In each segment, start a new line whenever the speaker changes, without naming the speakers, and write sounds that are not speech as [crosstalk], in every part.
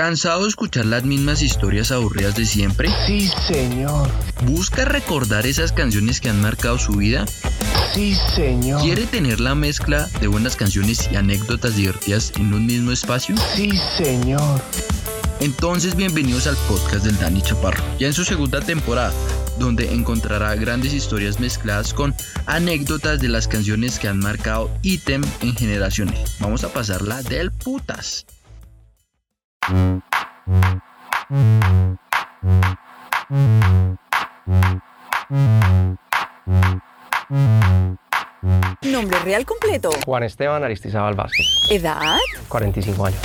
¿Cansado de escuchar las mismas historias aburridas de siempre?
Sí, señor.
¿Busca recordar esas canciones que han marcado su vida?
Sí, señor.
¿Quiere tener la mezcla de buenas canciones y anécdotas divertidas en un mismo espacio?
Sí, señor.
Entonces bienvenidos al podcast del Dani Chaparro, ya en su segunda temporada, donde encontrará grandes historias mezcladas con anécdotas de las canciones que han marcado ítem en generaciones. Vamos a pasarla del putas.
Nombre real completo.
Juan Esteban Aristizábal Vázquez,
Edad.
45 años.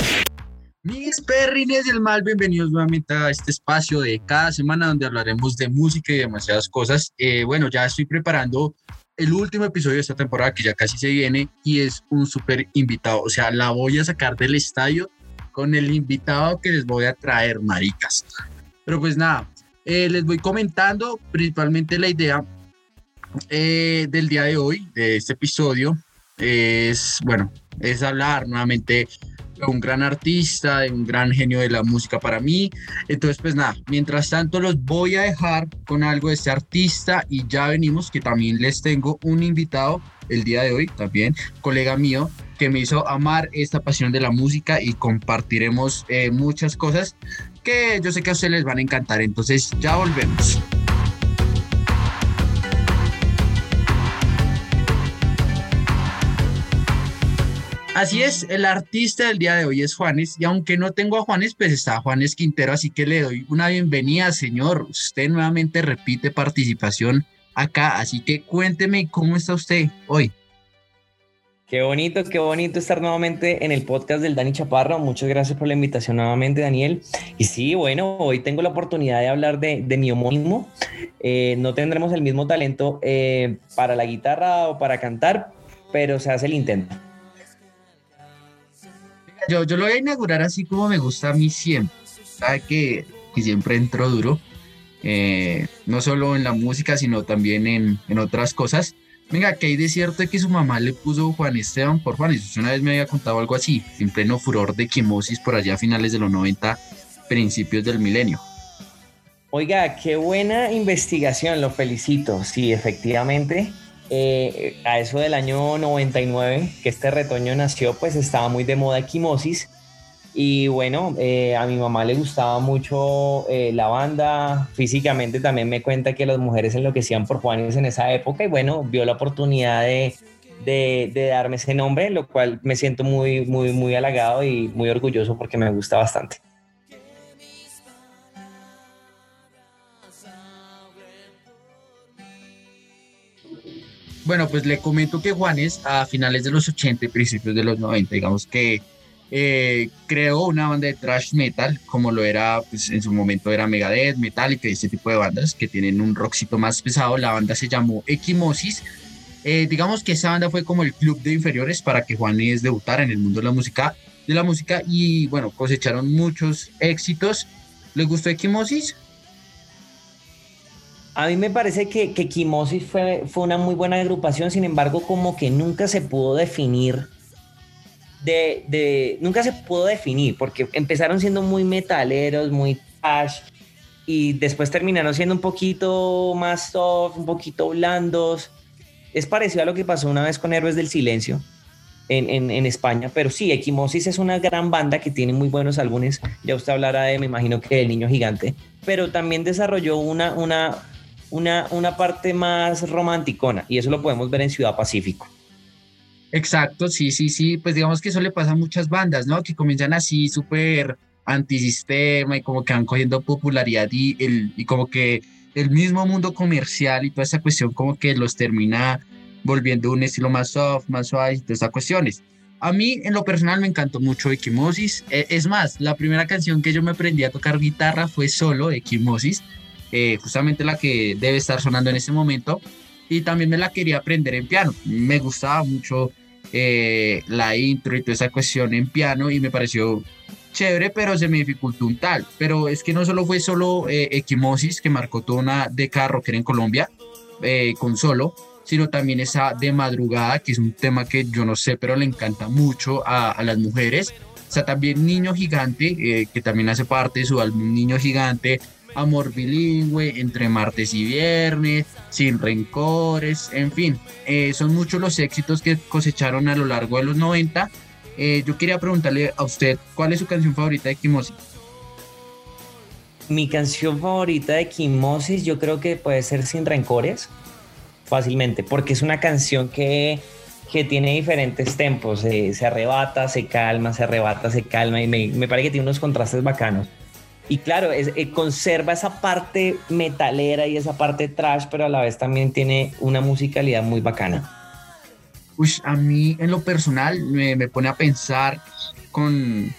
Mis perrines del mal, bienvenidos nuevamente a este espacio de cada semana donde hablaremos de música y demasiadas cosas. Eh, bueno, ya estoy preparando el último episodio de esta temporada que ya casi se viene y es un súper invitado. O sea, la voy a sacar del estadio con el invitado que les voy a traer, maricas. Pero pues nada, eh, les voy comentando principalmente la idea eh, del día de hoy, de este episodio, es, bueno, es hablar nuevamente de un gran artista, de un gran genio de la música para mí. Entonces, pues nada, mientras tanto los voy a dejar con algo de este artista y ya venimos, que también les tengo un invitado el día de hoy, también colega mío, que me hizo amar esta pasión de la música y compartiremos eh, muchas cosas que yo sé que a ustedes les van a encantar. Entonces, ya volvemos. Así es, el artista del día de hoy es Juanes, y aunque no tengo a Juanes, pues está Juanes Quintero, así que le doy una bienvenida, señor. Usted nuevamente repite participación acá, así que cuénteme cómo está usted hoy.
Qué bonito, qué bonito estar nuevamente en el podcast del Dani Chaparro. Muchas gracias por la invitación nuevamente, Daniel. Y sí, bueno, hoy tengo la oportunidad de hablar de, mi homónimo. Eh, no tendremos el mismo talento eh, para la guitarra o para cantar, pero se hace el intento.
Yo, lo voy a inaugurar así como me gusta a mí siempre. Sabe que, siempre entro duro, eh, no solo en la música, sino también en otras cosas. Venga, que hay de cierto que su mamá le puso Juan Esteban por Juan. Y una vez me había contado algo así, en pleno furor de quimosis por allá a finales de los 90, principios del milenio.
Oiga, qué buena investigación, lo felicito. Sí, efectivamente. Eh, a eso del año 99, que este retoño nació, pues estaba muy de moda equimosis. Y bueno, eh, a mi mamá le gustaba mucho eh, la banda. Físicamente también me cuenta que las mujeres enloquecían por Juanes en esa época. Y bueno, vio la oportunidad de, de, de darme ese nombre, lo cual me siento muy, muy, muy halagado y muy orgulloso porque me gusta bastante.
Bueno, pues le comento que Juanes a finales de los 80 y principios de los 90, digamos que eh, creó una banda de thrash metal, como lo era pues, en su momento era Megadeth, Metallica y ese tipo de bandas que tienen un rockcito más pesado. La banda se llamó Equimosis. Eh, digamos que esa banda fue como el club de inferiores para que Juanes debutara en el mundo de la música, de la música y bueno, cosecharon muchos éxitos. ¿Les gustó Equimosis?
A mí me parece que, que Quimosis fue, fue una muy buena agrupación, sin embargo, como que nunca se pudo definir. De, nunca se pudo definir, porque empezaron siendo muy metaleros, muy trash, y después terminaron siendo un poquito más soft, un poquito blandos. Es parecido a lo que pasó una vez con Héroes del Silencio en, en, en España, pero sí, Equimosis es una gran banda que tiene muy buenos álbumes. Ya usted hablará de, me imagino que El Niño Gigante, pero también desarrolló una, una, una, una parte más romanticona y eso lo podemos ver en Ciudad Pacífico.
Exacto, sí, sí, sí, pues digamos que eso le pasa a muchas bandas, ¿no? Que comienzan así súper antisistema y como que van cogiendo popularidad y, el, y como que el mismo mundo comercial y toda esa cuestión como que los termina volviendo un estilo más soft, más suave y todas esas cuestiones. A mí en lo personal me encantó mucho Equimosis, es más, la primera canción que yo me aprendí a tocar guitarra fue solo Equimosis, eh, justamente la que debe estar sonando en ese momento. Y también me la quería aprender en piano. Me gustaba mucho eh, la intro y toda esa cuestión en piano y me pareció chévere, pero se me dificultó un tal. Pero es que no solo fue solo eh, Equimosis, que marcó toda una década rockera en Colombia, eh, con solo, sino también esa de madrugada, que es un tema que yo no sé, pero le encanta mucho a, a las mujeres. está también Niño Gigante, eh, que también hace parte de su álbum Niño Gigante, Amor Bilingüe, Entre Martes y Viernes, Sin Rencores, en fin, eh, son muchos los éxitos que cosecharon a lo largo de los 90. Eh, yo quería preguntarle a usted, ¿cuál es su canción favorita de Kimosis?
Mi canción favorita de Kimosis yo creo que puede ser Sin Rencores, fácilmente, porque es una canción que, que tiene diferentes tempos, se arrebata, se calma, se arrebata, se calma y me, me parece que tiene unos contrastes bacanos. Y claro, eh, conserva esa parte metalera y esa parte trash, pero a la vez también tiene una musicalidad muy bacana.
Uy, a mí en lo personal me, pone a pensar con,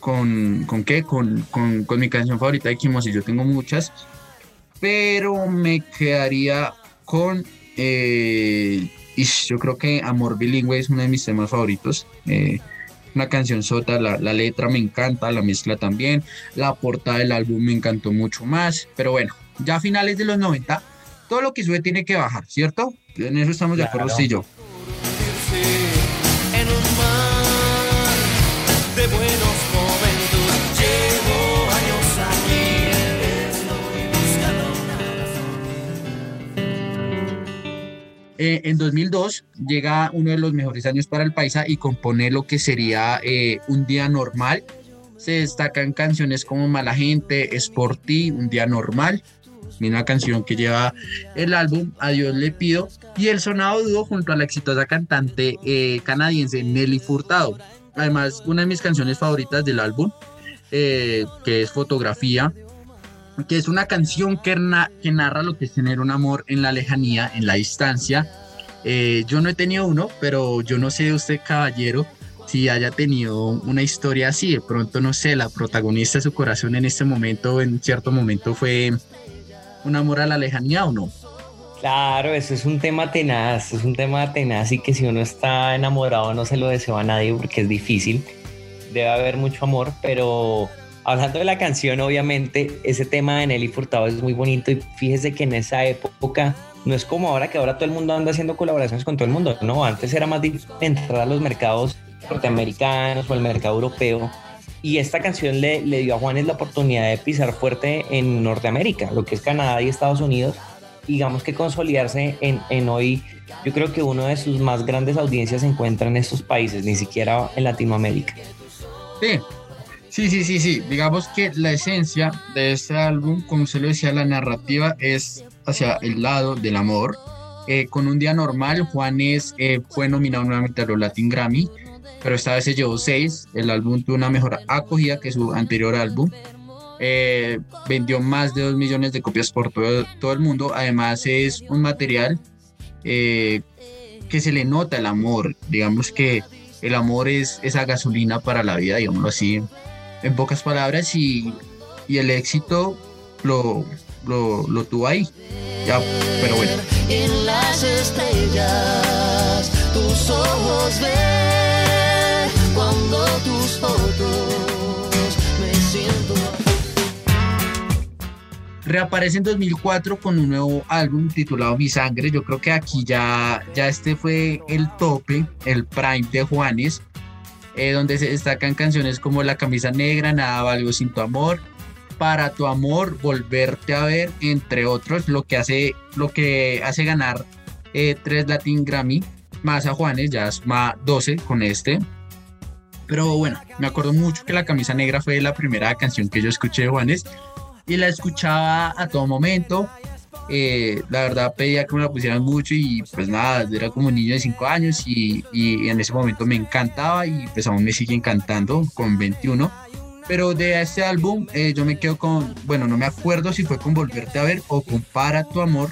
con, con qué, con, con, con mi canción favorita de y Yo tengo muchas, pero me quedaría con, eh, yo creo que Amor Bilingüe es uno de mis temas favoritos. Eh, una canción sota, la, la, letra me encanta, la mezcla también, la portada del álbum me encantó mucho más, pero bueno, ya a finales de los 90, todo lo que sube tiene que bajar, ¿cierto? En eso estamos de acuerdo, sí yo. Eh, en 2002 llega uno de los mejores años para el paisa y compone lo que sería eh, Un día normal. Se destacan canciones como Mala Gente, Es por ti, Un día normal, una canción que lleva el álbum A Dios le pido y el sonado dúo junto a la exitosa cantante eh, canadiense Nelly Furtado. Además, una de mis canciones favoritas del álbum, que es Fotografía, que es una canción que, narra lo que es tener un amor en la lejanía, en la distancia. Eh, yo no he tenido uno, pero yo no sé usted, caballero, si haya tenido una historia así. De pronto, no sé, la protagonista de su corazón en este momento, en cierto momento, fue un amor a la lejanía o no.
Claro, eso es un tema tenaz, es un tema tenaz y que si uno está enamorado no se lo deseo a nadie porque es difícil. Debe haber mucho amor, pero Hablando de la canción, obviamente, ese tema de Nelly Furtado es muy bonito y fíjese que en esa época no es como ahora que ahora todo el mundo anda haciendo colaboraciones con todo el mundo, no, antes era más difícil entrar a los mercados norteamericanos o el mercado europeo y esta canción le, le dio a Juanes la oportunidad de pisar fuerte en Norteamérica, lo que es Canadá y Estados Unidos, digamos que consolidarse en, en hoy, yo creo que uno de sus más grandes audiencias se encuentra en estos países, ni siquiera en Latinoamérica.
Sí, Sí, sí, sí, sí. Digamos que la esencia de este álbum, como se lo decía, la narrativa es hacia el lado del amor. Eh, con un día normal, Juanes eh, fue nominado nuevamente a los Latin Grammy, pero esta vez se llevó seis. El álbum tuvo una mejor acogida que su anterior álbum. Eh, vendió más de dos millones de copias por todo, todo el mundo. Además, es un material que se le nota el amor. Digamos que el amor es esa gasolina para la vida, digámoslo así en pocas palabras y, y el éxito lo, lo, lo, tuvo ahí. Ya, pero bueno. En las estrellas, tus ojos ven cuando tus fotos me siento. Reaparece en 2004 con un nuevo álbum titulado Mi Sangre. Yo creo que aquí ya, ya este fue el tope, el prime de Juanes eh, donde se destacan canciones como La camisa negra, Nada valgo sin tu amor, Para tu amor, Volverte a ver, entre otros, lo que hace, lo que hace ganar eh, tres Latin Grammy, más a Juanes, ya suma 12 con este. Pero bueno, me acuerdo mucho que La camisa negra fue la primera canción que yo escuché de Juanes y la escuchaba a todo momento. Eh, la verdad pedía que me la pusieran mucho y pues nada, era como un niño de 5 años y, y, en ese momento me encantaba y pues aún me sigue encantando con 21. Pero de este álbum eh, yo me quedo con, bueno, no me acuerdo si fue con Volverte a ver o con Para tu amor,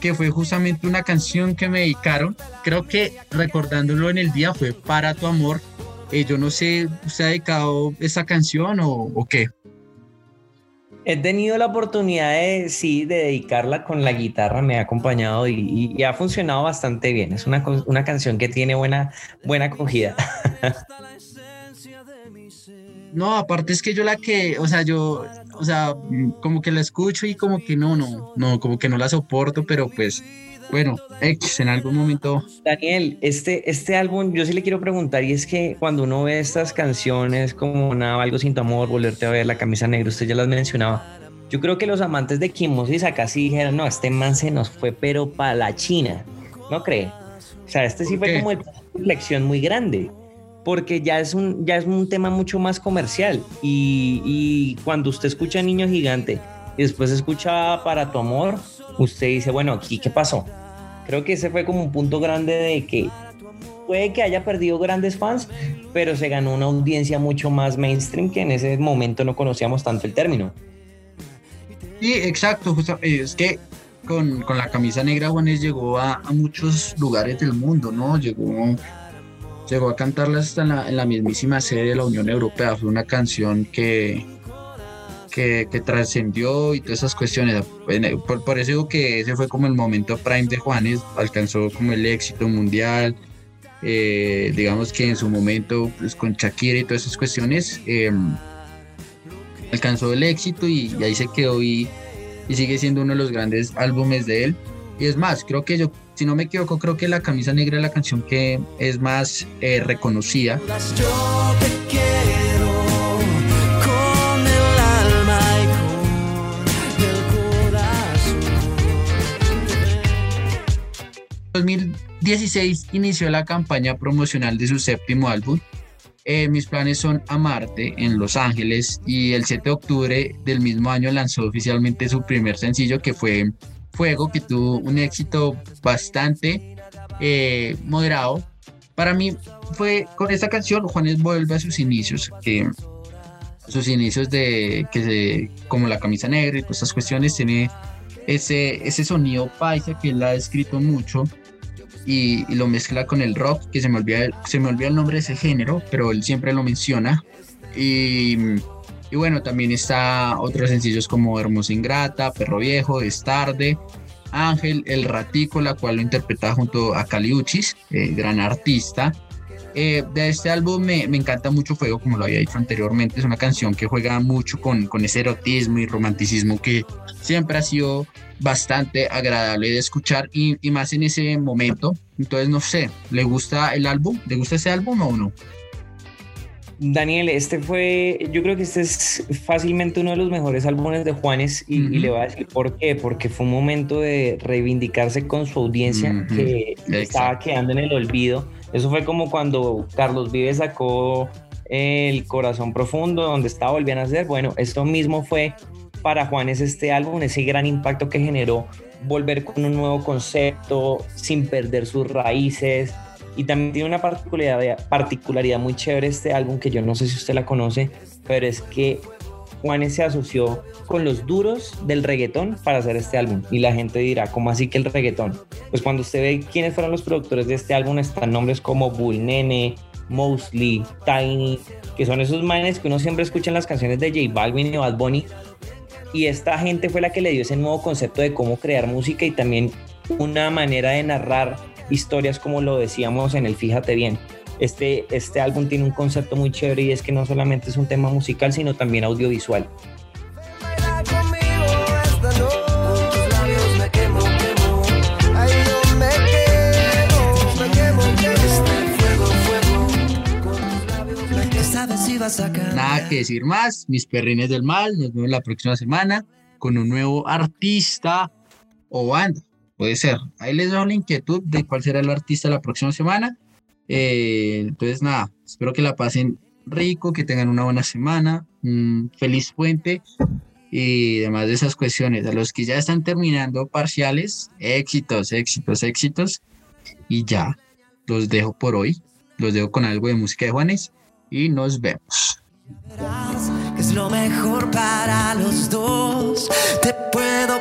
que fue justamente una canción que me dedicaron. Creo que recordándolo en el día fue Para tu amor. Eh, yo no sé, ¿usted ha dedicado esa canción o, o qué?
He tenido la oportunidad de, sí, de dedicarla con la guitarra, me ha acompañado y, ha funcionado bastante bien. Es una, una, canción que tiene buena, buena acogida. [laughs]
No, aparte es que yo la que, o sea, yo, o sea, como que la escucho y como que no, no, no, como que no la soporto, pero pues bueno, X en algún momento.
Daniel, este, este álbum, yo sí le quiero preguntar, y es que cuando uno ve estas canciones como Nada, algo sin tu amor, volverte a ver, la camisa negra, usted ya las mencionaba. Yo creo que los amantes de Kimosis acá sí dijeron, no, este man se nos fue, pero para la China, ¿no cree? O sea, este sí fue como el reflexión muy grande, porque ya es un, ya es un tema mucho más comercial. Y, y cuando usted escucha Niño Gigante y después escucha Para tu amor, usted dice, bueno, aquí qué pasó. Creo que ese fue como un punto grande de que puede que haya perdido grandes fans, pero se ganó una audiencia mucho más mainstream que en ese momento no conocíamos tanto el término.
Sí, exacto, es que con, con, la camisa negra Juanes llegó a, a, muchos lugares del mundo, ¿no? Llegó, llegó a cantarla hasta en la, en la mismísima sede de la Unión Europea. Fue una canción que, que, que trascendió y todas esas cuestiones. Por, por, eso digo que ese fue como el momento prime de Juanes, alcanzó como el éxito mundial. Eh, digamos que en su momento, pues con Shakira y todas esas cuestiones, eh, alcanzó el éxito y, y, ahí se quedó y, y sigue siendo uno de los grandes álbumes de él. Y es más, creo que yo, si no me equivoco, creo que La Camisa Negra es la canción que es más eh, reconocida. Yo te quiero con el alma y con el corazón. 2016 inició la campaña promocional de su séptimo álbum. Eh, mis planes son Amarte en Los Ángeles y el 7 de octubre del mismo año lanzó oficialmente su primer sencillo que fue Fuego, que tuvo un éxito bastante eh, moderado. Para mí fue con esta canción Juanes vuelve a sus inicios, que sus inicios de que se, como la camisa negra y todas estas cuestiones tiene ese, ese sonido paisa que él ha escrito mucho y, y, lo mezcla con el rock, que se me olvida se me olvida el nombre de ese género, pero él siempre lo menciona y y bueno, también está otros sencillos como Hermosa Ingrata, Perro Viejo, Es Tarde, Ángel, El Ratico, la cual lo interpreta junto a Caliuchis, eh, gran artista. Eh, de este álbum me, me, encanta mucho Fuego, como lo había dicho anteriormente, es una canción que juega mucho con, con ese erotismo y romanticismo que siempre ha sido bastante agradable de escuchar y, y más en ese momento. Entonces, no sé, ¿le gusta el álbum? ¿Le gusta ese álbum o no?
Daniel, este fue, yo creo que este es fácilmente uno de los mejores álbumes de Juanes y, uh -huh. y le voy a decir por qué, porque fue un momento de reivindicarse con su audiencia uh -huh. que Exacto. estaba quedando en el olvido. Eso fue como cuando Carlos Vives sacó El Corazón Profundo, donde estaba volviendo a hacer. Bueno, esto mismo fue para Juanes este álbum, ese gran impacto que generó volver con un nuevo concepto sin perder sus raíces, y también tiene una particularidad, muy chévere este álbum que yo no sé si usted la conoce, pero es que Juanes se asoció con los duros del reggaetón para hacer este álbum. Y la gente dirá, ¿cómo así que el reggaetón? Pues cuando usted ve quiénes fueron los productores de este álbum, están nombres como Bull Nene, Mosley, Tiny, que son esos manes que uno siempre escucha en las canciones de J Balvin y Bad Bunny. Y esta gente fue la que le dio ese nuevo concepto de cómo crear música y también una manera de narrar historias como lo decíamos en el Fíjate Bien. Este, este álbum tiene un concepto muy chévere y es que no solamente es un tema musical, sino también audiovisual.
Nada que decir más, mis perrines del mal, nos vemos la próxima semana con un nuevo artista o banda puede ser. Ahí les doy la inquietud de cuál será el artista la próxima semana. Eh, entonces, nada, espero que la pasen rico, que tengan una buena semana, un feliz puente y demás de esas cuestiones. A los que ya están terminando parciales, éxitos, éxitos, éxitos. Y ya, los dejo por hoy. Los dejo con algo de música de Juanes y nos vemos.
Es lo mejor para los dos. Te puedo